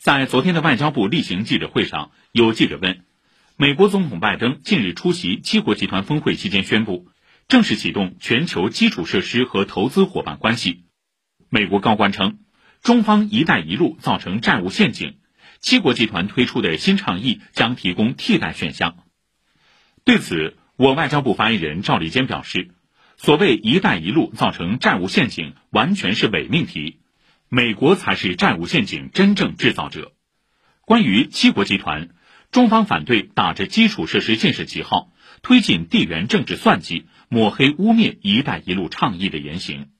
在昨天的外交部例行记者会上，有记者问，美国总统拜登近日出席七国集团峰会期间宣布，正式启动全球基础设施和投资伙伴关系。美国高官称，中方“一带一路”造成债务陷阱，七国集团推出的新倡议将提供替代选项。对此，我外交部发言人赵立坚表示，所谓“一带一路”造成债务陷阱，完全是伪命题。美国才是债务陷阱真正制造者。关于七国集团，中方反对打着基础设施建设旗号，推进地缘政治算计、抹黑污蔑“一带一路”倡议的言行。